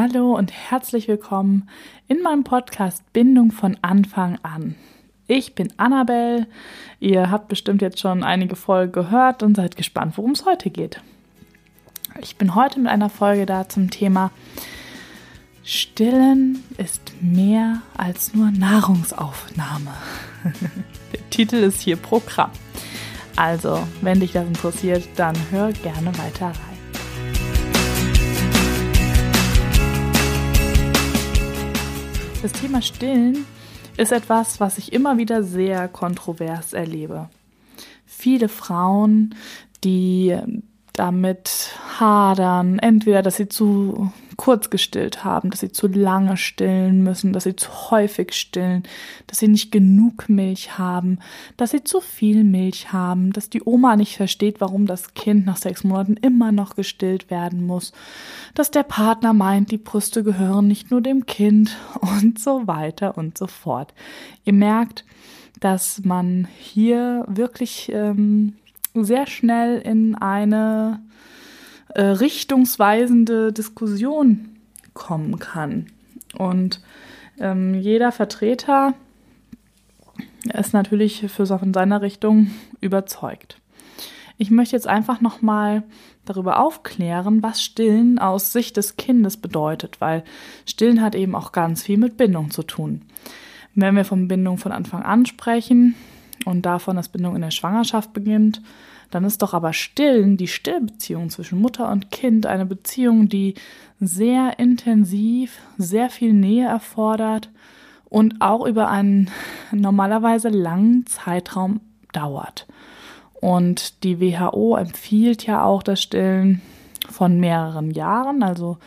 Hallo und herzlich willkommen in meinem Podcast Bindung von Anfang an. Ich bin Annabelle. Ihr habt bestimmt jetzt schon einige Folgen gehört und seid gespannt, worum es heute geht. Ich bin heute mit einer Folge da zum Thema Stillen ist mehr als nur Nahrungsaufnahme. Der Titel ist hier Programm. Also, wenn dich das interessiert, dann hör gerne weiter rein. Das Thema Stillen ist etwas, was ich immer wieder sehr kontrovers erlebe. Viele Frauen, die damit hadern, entweder, dass sie zu kurz gestillt haben, dass sie zu lange stillen müssen, dass sie zu häufig stillen, dass sie nicht genug Milch haben, dass sie zu viel Milch haben, dass die Oma nicht versteht, warum das Kind nach sechs Monaten immer noch gestillt werden muss, dass der Partner meint, die Brüste gehören nicht nur dem Kind und so weiter und so fort. Ihr merkt, dass man hier wirklich ähm, sehr schnell in eine äh, richtungsweisende Diskussion kommen kann. Und ähm, jeder Vertreter ist natürlich für so in seiner Richtung überzeugt. Ich möchte jetzt einfach nochmal darüber aufklären, was Stillen aus Sicht des Kindes bedeutet, weil Stillen hat eben auch ganz viel mit Bindung zu tun. Wenn wir von Bindung von Anfang an sprechen und davon, dass Bindung in der Schwangerschaft beginnt, dann ist doch aber Stillen, die Stillbeziehung zwischen Mutter und Kind, eine Beziehung, die sehr intensiv, sehr viel Nähe erfordert und auch über einen normalerweise langen Zeitraum dauert. Und die WHO empfiehlt ja auch das Stillen von mehreren Jahren, also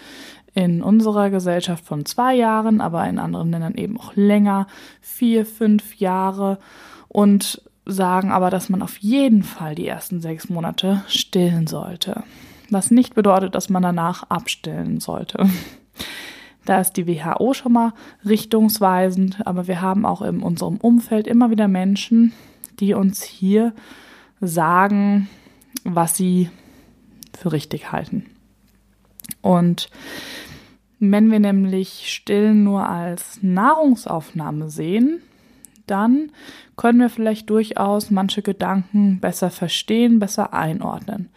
in unserer Gesellschaft von zwei Jahren, aber in anderen Ländern eben auch länger, vier, fünf Jahre. Und sagen aber, dass man auf jeden Fall die ersten sechs Monate stillen sollte. Was nicht bedeutet, dass man danach abstillen sollte. Da ist die WHO schon mal richtungsweisend, aber wir haben auch in unserem Umfeld immer wieder Menschen, die uns hier sagen, was sie für richtig halten. Und wenn wir nämlich Stillen nur als Nahrungsaufnahme sehen, dann können wir vielleicht durchaus manche Gedanken besser verstehen, besser einordnen.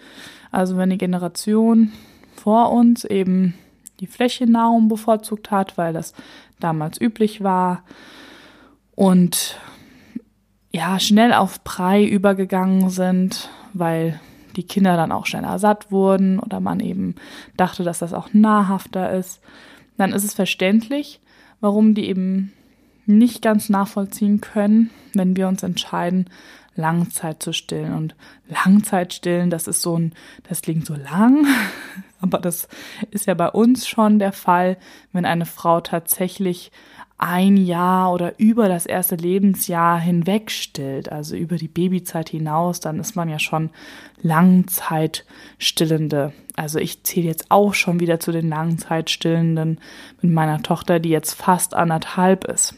Also wenn die Generation vor uns eben die Flächennahrung bevorzugt hat, weil das damals üblich war und ja, schnell auf Brei übergegangen sind, weil die Kinder dann auch schneller satt wurden oder man eben dachte, dass das auch nahrhafter ist, dann ist es verständlich, warum die eben nicht ganz nachvollziehen können, wenn wir uns entscheiden, Langzeit zu stillen. Und Langzeit stillen, das ist so ein, das klingt so lang, aber das ist ja bei uns schon der Fall, wenn eine Frau tatsächlich ein Jahr oder über das erste Lebensjahr hinweg stillt, also über die Babyzeit hinaus, dann ist man ja schon Langzeitstillende. Also ich zähle jetzt auch schon wieder zu den Langzeitstillenden mit meiner Tochter, die jetzt fast anderthalb ist.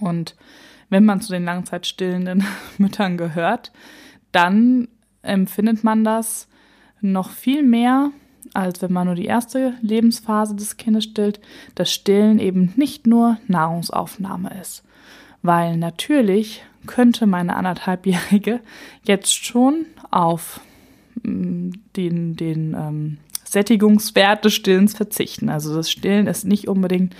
Und wenn man zu den langzeitstillenden Müttern gehört, dann empfindet man das noch viel mehr, als wenn man nur die erste Lebensphase des Kindes stillt, dass Stillen eben nicht nur Nahrungsaufnahme ist. Weil natürlich könnte meine anderthalbjährige jetzt schon auf mm, den, den ähm, Sättigungswert des Stillens verzichten. Also das Stillen ist nicht unbedingt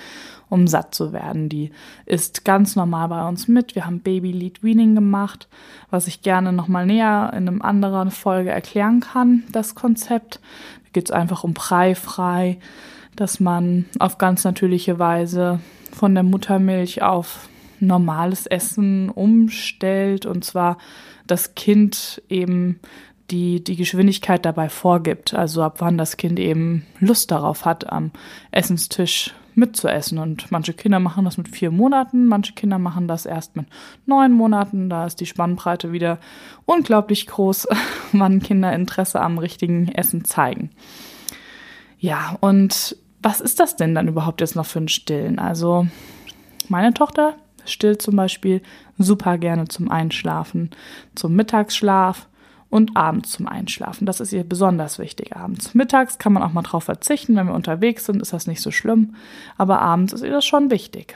um satt zu werden. Die ist ganz normal bei uns mit. Wir haben Baby Lead Weaning gemacht, was ich gerne nochmal näher in einem anderen Folge erklären kann, das Konzept. Da geht es einfach um Preifrei, dass man auf ganz natürliche Weise von der Muttermilch auf normales Essen umstellt und zwar das Kind eben die, die Geschwindigkeit dabei vorgibt, also ab wann das Kind eben Lust darauf hat, am Essenstisch mitzuessen. Und manche Kinder machen das mit vier Monaten, manche Kinder machen das erst mit neun Monaten. Da ist die Spannbreite wieder unglaublich groß, wann Kinder Interesse am richtigen Essen zeigen. Ja, und was ist das denn dann überhaupt jetzt noch für ein Stillen? Also, meine Tochter stillt zum Beispiel super gerne zum Einschlafen, zum Mittagsschlaf und abends zum Einschlafen. Das ist ihr besonders wichtig abends. Mittags kann man auch mal drauf verzichten, wenn wir unterwegs sind, ist das nicht so schlimm, aber abends ist ihr das schon wichtig.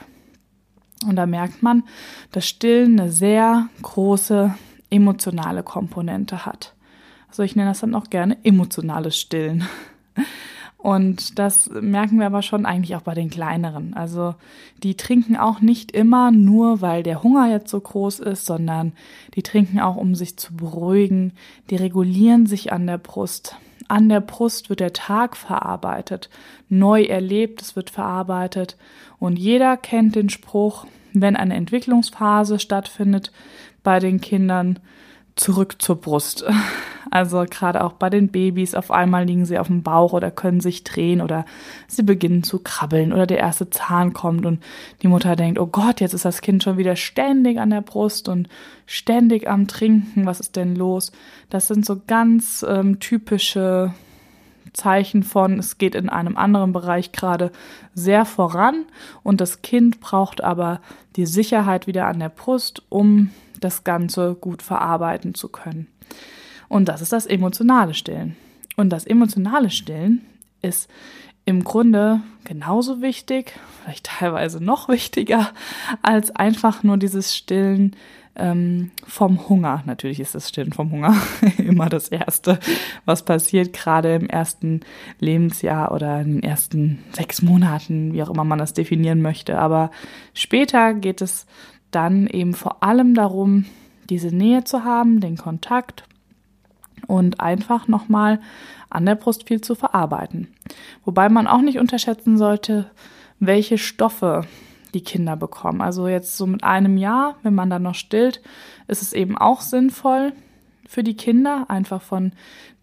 Und da merkt man, dass Stillen eine sehr große emotionale Komponente hat. Also ich nenne das dann auch gerne emotionales Stillen. Und das merken wir aber schon eigentlich auch bei den kleineren. Also die trinken auch nicht immer nur, weil der Hunger jetzt so groß ist, sondern die trinken auch, um sich zu beruhigen. Die regulieren sich an der Brust. An der Brust wird der Tag verarbeitet, neu erlebt, es wird verarbeitet. Und jeder kennt den Spruch, wenn eine Entwicklungsphase stattfindet bei den Kindern, zurück zur Brust. Also gerade auch bei den Babys, auf einmal liegen sie auf dem Bauch oder können sich drehen oder sie beginnen zu krabbeln oder der erste Zahn kommt und die Mutter denkt, oh Gott, jetzt ist das Kind schon wieder ständig an der Brust und ständig am Trinken, was ist denn los? Das sind so ganz ähm, typische Zeichen von, es geht in einem anderen Bereich gerade sehr voran und das Kind braucht aber die Sicherheit wieder an der Brust, um das Ganze gut verarbeiten zu können. Und das ist das emotionale Stillen. Und das emotionale Stillen ist im Grunde genauso wichtig, vielleicht teilweise noch wichtiger, als einfach nur dieses Stillen ähm, vom Hunger. Natürlich ist das Stillen vom Hunger immer das Erste, was passiert, gerade im ersten Lebensjahr oder in den ersten sechs Monaten, wie auch immer man das definieren möchte. Aber später geht es dann eben vor allem darum, diese Nähe zu haben, den Kontakt und einfach nochmal an der Brust viel zu verarbeiten. Wobei man auch nicht unterschätzen sollte, welche Stoffe die Kinder bekommen. Also jetzt so mit einem Jahr, wenn man dann noch stillt, ist es eben auch sinnvoll für die Kinder, einfach von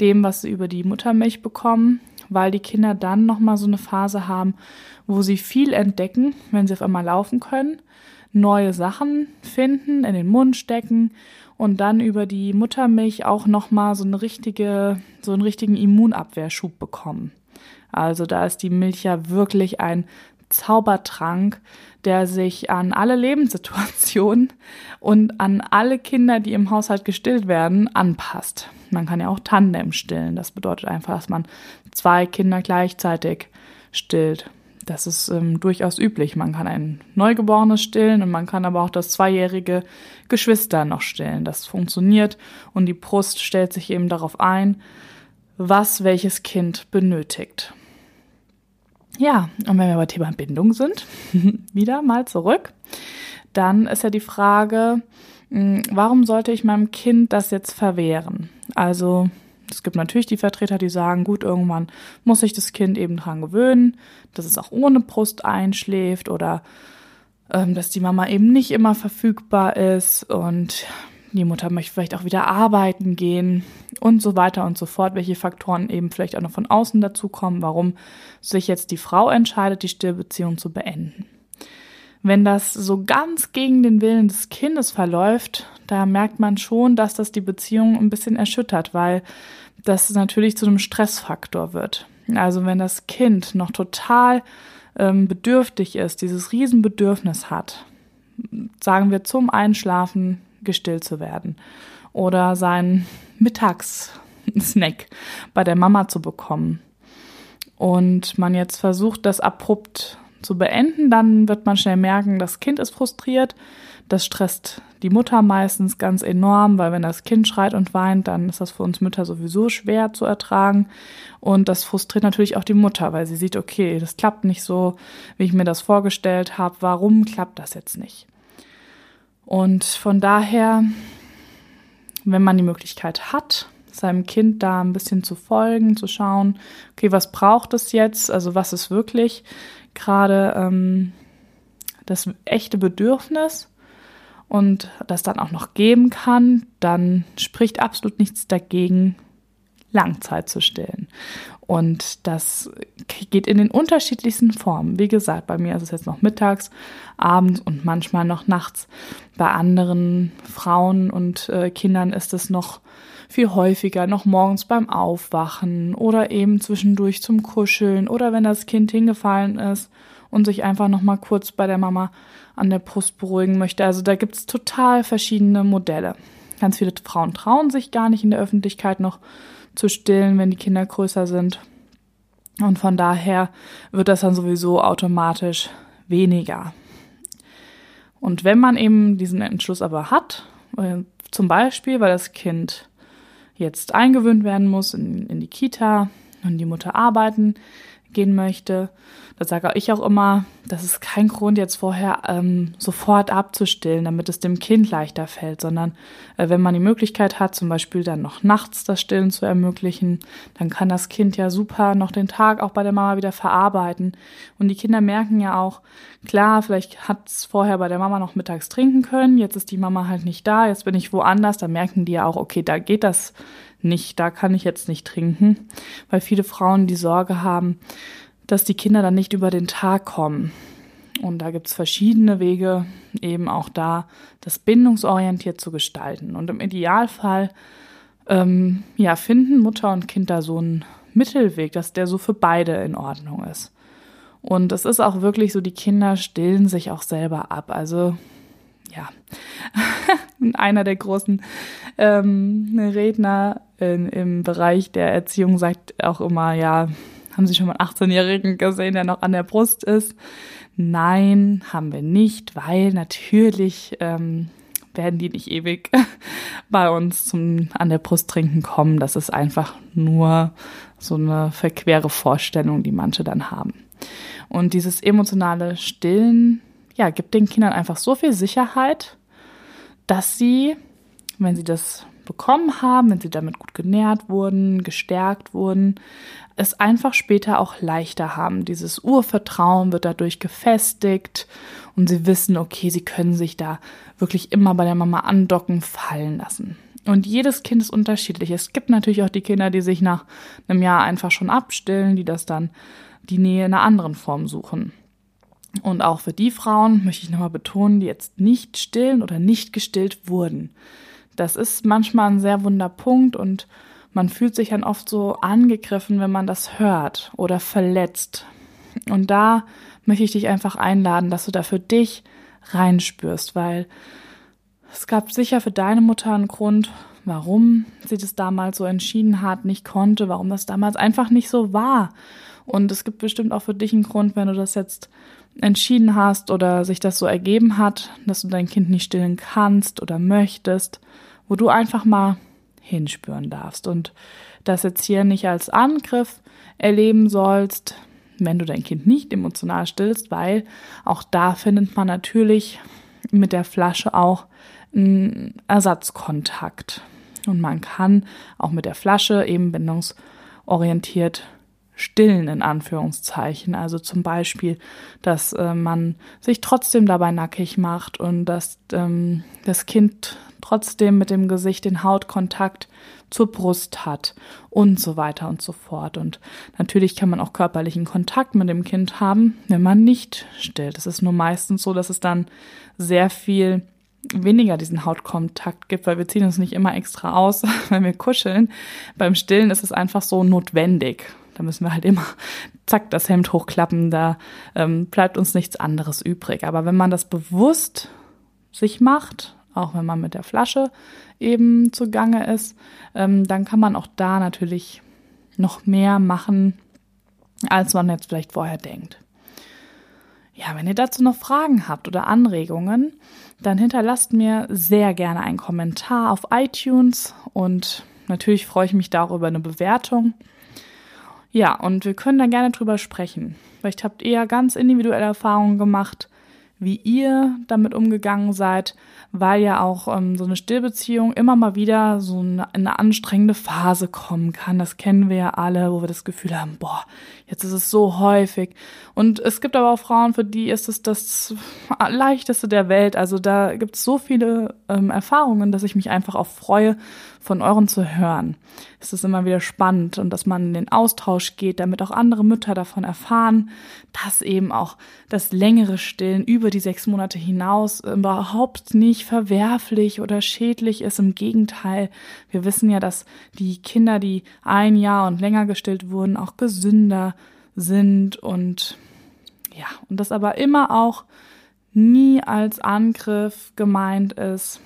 dem, was sie über die Muttermilch bekommen, weil die Kinder dann nochmal so eine Phase haben, wo sie viel entdecken, wenn sie auf einmal laufen können neue Sachen finden, in den Mund stecken und dann über die Muttermilch auch nochmal so eine richtige, so einen richtigen Immunabwehrschub bekommen. Also da ist die Milch ja wirklich ein Zaubertrank, der sich an alle Lebenssituationen und an alle Kinder, die im Haushalt gestillt werden, anpasst. Man kann ja auch Tandem stillen. Das bedeutet einfach, dass man zwei Kinder gleichzeitig stillt. Das ist ähm, durchaus üblich. Man kann ein Neugeborenes stillen und man kann aber auch das zweijährige Geschwister noch stillen. Das funktioniert und die Brust stellt sich eben darauf ein, was welches Kind benötigt. Ja, und wenn wir bei Thema Bindung sind, wieder mal zurück, dann ist ja die Frage, hm, warum sollte ich meinem Kind das jetzt verwehren? Also es gibt natürlich die Vertreter, die sagen, gut, irgendwann muss sich das Kind eben dran gewöhnen, dass es auch ohne Brust einschläft oder ähm, dass die Mama eben nicht immer verfügbar ist und die Mutter möchte vielleicht auch wieder arbeiten gehen und so weiter und so fort, welche Faktoren eben vielleicht auch noch von außen dazukommen, warum sich jetzt die Frau entscheidet, die Stillbeziehung zu beenden. Wenn das so ganz gegen den Willen des Kindes verläuft, da merkt man schon, dass das die Beziehung ein bisschen erschüttert, weil das natürlich zu einem Stressfaktor wird. Also wenn das Kind noch total ähm, bedürftig ist, dieses Riesenbedürfnis hat, sagen wir zum Einschlafen gestillt zu werden oder seinen Mittagssnack bei der Mama zu bekommen und man jetzt versucht, das abrupt zu beenden, dann wird man schnell merken, das Kind ist frustriert. Das stresst die Mutter meistens ganz enorm, weil wenn das Kind schreit und weint, dann ist das für uns Mütter sowieso schwer zu ertragen. Und das frustriert natürlich auch die Mutter, weil sie sieht, okay, das klappt nicht so, wie ich mir das vorgestellt habe. Warum klappt das jetzt nicht? Und von daher, wenn man die Möglichkeit hat, seinem Kind da ein bisschen zu folgen, zu schauen, okay, was braucht es jetzt? Also was ist wirklich gerade ähm, das echte Bedürfnis und das dann auch noch geben kann, dann spricht absolut nichts dagegen, Langzeit zu stillen. Und das geht in den unterschiedlichsten Formen. Wie gesagt, bei mir ist es jetzt noch mittags, abends und manchmal noch nachts. Bei anderen Frauen und äh, Kindern ist es noch viel häufiger, noch morgens beim Aufwachen oder eben zwischendurch zum Kuscheln oder wenn das Kind hingefallen ist und sich einfach noch mal kurz bei der Mama an der Brust beruhigen möchte. Also da gibt es total verschiedene Modelle. Ganz viele Frauen trauen sich gar nicht in der Öffentlichkeit noch zu stillen, wenn die Kinder größer sind. Und von daher wird das dann sowieso automatisch weniger. Und wenn man eben diesen Entschluss aber hat, äh, zum Beispiel, weil das Kind jetzt eingewöhnt werden muss in, in die Kita und die Mutter arbeiten gehen möchte, da sage ich auch immer, das ist kein Grund, jetzt vorher ähm, sofort abzustillen, damit es dem Kind leichter fällt, sondern äh, wenn man die Möglichkeit hat, zum Beispiel dann noch nachts das Stillen zu ermöglichen, dann kann das Kind ja super noch den Tag auch bei der Mama wieder verarbeiten. Und die Kinder merken ja auch, klar, vielleicht hat es vorher bei der Mama noch mittags trinken können, jetzt ist die Mama halt nicht da, jetzt bin ich woanders, da merken die ja auch, okay, da geht das nicht, da kann ich jetzt nicht trinken, weil viele Frauen die Sorge haben, dass die Kinder dann nicht über den Tag kommen. Und da gibt es verschiedene Wege, eben auch da das bindungsorientiert zu gestalten. Und im Idealfall ähm, ja, finden Mutter und Kind da so einen Mittelweg, dass der so für beide in Ordnung ist. Und es ist auch wirklich so, die Kinder stillen sich auch selber ab. Also ja, einer der großen ähm, Redner in, im Bereich der Erziehung sagt auch immer, ja, haben Sie schon mal einen 18-Jährigen gesehen, der noch an der Brust ist? Nein, haben wir nicht, weil natürlich ähm, werden die nicht ewig bei uns zum an der Brust trinken kommen. Das ist einfach nur so eine verquere Vorstellung, die manche dann haben. Und dieses emotionale Stillen, ja, gibt den Kindern einfach so viel Sicherheit, dass sie, wenn sie das bekommen haben, wenn sie damit gut genährt wurden, gestärkt wurden, es einfach später auch leichter haben. Dieses Urvertrauen wird dadurch gefestigt und sie wissen, okay, sie können sich da wirklich immer bei der Mama andocken, fallen lassen. Und jedes Kind ist unterschiedlich. Es gibt natürlich auch die Kinder, die sich nach einem Jahr einfach schon abstillen, die das dann die Nähe in einer anderen Form suchen. Und auch für die Frauen möchte ich nochmal betonen, die jetzt nicht stillen oder nicht gestillt wurden. Das ist manchmal ein sehr wunder Punkt und man fühlt sich dann oft so angegriffen, wenn man das hört oder verletzt. Und da möchte ich dich einfach einladen, dass du da für dich reinspürst, weil es gab sicher für deine Mutter einen Grund, warum sie das damals so entschieden hat, nicht konnte, warum das damals einfach nicht so war. Und es gibt bestimmt auch für dich einen Grund, wenn du das jetzt entschieden hast oder sich das so ergeben hat, dass du dein Kind nicht stillen kannst oder möchtest, wo du einfach mal hinspüren darfst und das jetzt hier nicht als Angriff erleben sollst, wenn du dein Kind nicht emotional stillst, weil auch da findet man natürlich mit der Flasche auch einen Ersatzkontakt. Und man kann auch mit der Flasche eben bindungsorientiert stillen, in Anführungszeichen. Also zum Beispiel, dass äh, man sich trotzdem dabei nackig macht und dass ähm, das Kind trotzdem mit dem Gesicht den Hautkontakt zur Brust hat und so weiter und so fort. Und natürlich kann man auch körperlichen Kontakt mit dem Kind haben, wenn man nicht stillt. Es ist nur meistens so, dass es dann sehr viel weniger diesen Hautkontakt gibt, weil wir ziehen uns nicht immer extra aus, wenn wir kuscheln. Beim Stillen ist es einfach so notwendig. Da müssen wir halt immer zack das Hemd hochklappen, da ähm, bleibt uns nichts anderes übrig. Aber wenn man das bewusst sich macht, auch wenn man mit der Flasche eben zugange ist, ähm, dann kann man auch da natürlich noch mehr machen, als man jetzt vielleicht vorher denkt. Ja, wenn ihr dazu noch Fragen habt oder Anregungen, dann hinterlasst mir sehr gerne einen Kommentar auf iTunes und natürlich freue ich mich darüber eine Bewertung. Ja, und wir können da gerne drüber sprechen. Vielleicht habt ihr ja ganz individuelle Erfahrungen gemacht, wie ihr damit umgegangen seid, weil ja auch ähm, so eine Stillbeziehung immer mal wieder so eine, eine, anstrengende Phase kommen kann. Das kennen wir ja alle, wo wir das Gefühl haben, boah, jetzt ist es so häufig. Und es gibt aber auch Frauen, für die ist es das leichteste der Welt. Also da gibt es so viele ähm, Erfahrungen, dass ich mich einfach auch freue, von euren zu hören. Es ist immer wieder spannend und dass man in den Austausch geht, damit auch andere Mütter davon erfahren, dass eben auch das längere Stillen über die sechs Monate hinaus überhaupt nicht verwerflich oder schädlich ist. Im Gegenteil, wir wissen ja, dass die Kinder, die ein Jahr und länger gestillt wurden, auch gesünder sind und ja, und das aber immer auch nie als Angriff gemeint ist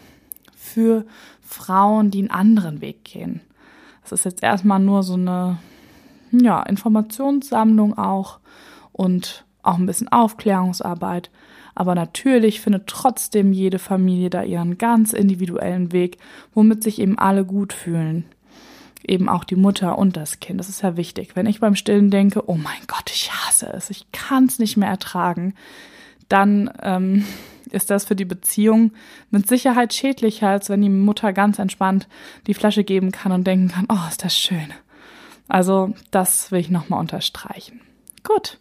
für Frauen, die einen anderen Weg gehen. Das ist jetzt erstmal nur so eine ja, Informationssammlung auch und auch ein bisschen Aufklärungsarbeit. Aber natürlich findet trotzdem jede Familie da ihren ganz individuellen Weg, womit sich eben alle gut fühlen. Eben auch die Mutter und das Kind. Das ist ja wichtig. Wenn ich beim Stillen denke, oh mein Gott, ich hasse es, ich kann es nicht mehr ertragen, dann ähm, ist das für die Beziehung mit Sicherheit schädlicher, als wenn die Mutter ganz entspannt die Flasche geben kann und denken kann, oh, ist das schön. Also das will ich nochmal unterstreichen. Gut,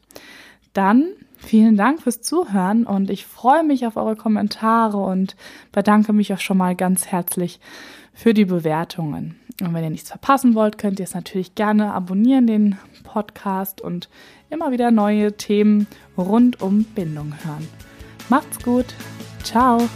dann vielen Dank fürs Zuhören und ich freue mich auf eure Kommentare und bedanke mich auch schon mal ganz herzlich für die Bewertungen. Und wenn ihr nichts verpassen wollt, könnt ihr es natürlich gerne abonnieren, den Podcast und immer wieder neue Themen rund um Bindung hören. Macht's gut. Ciao.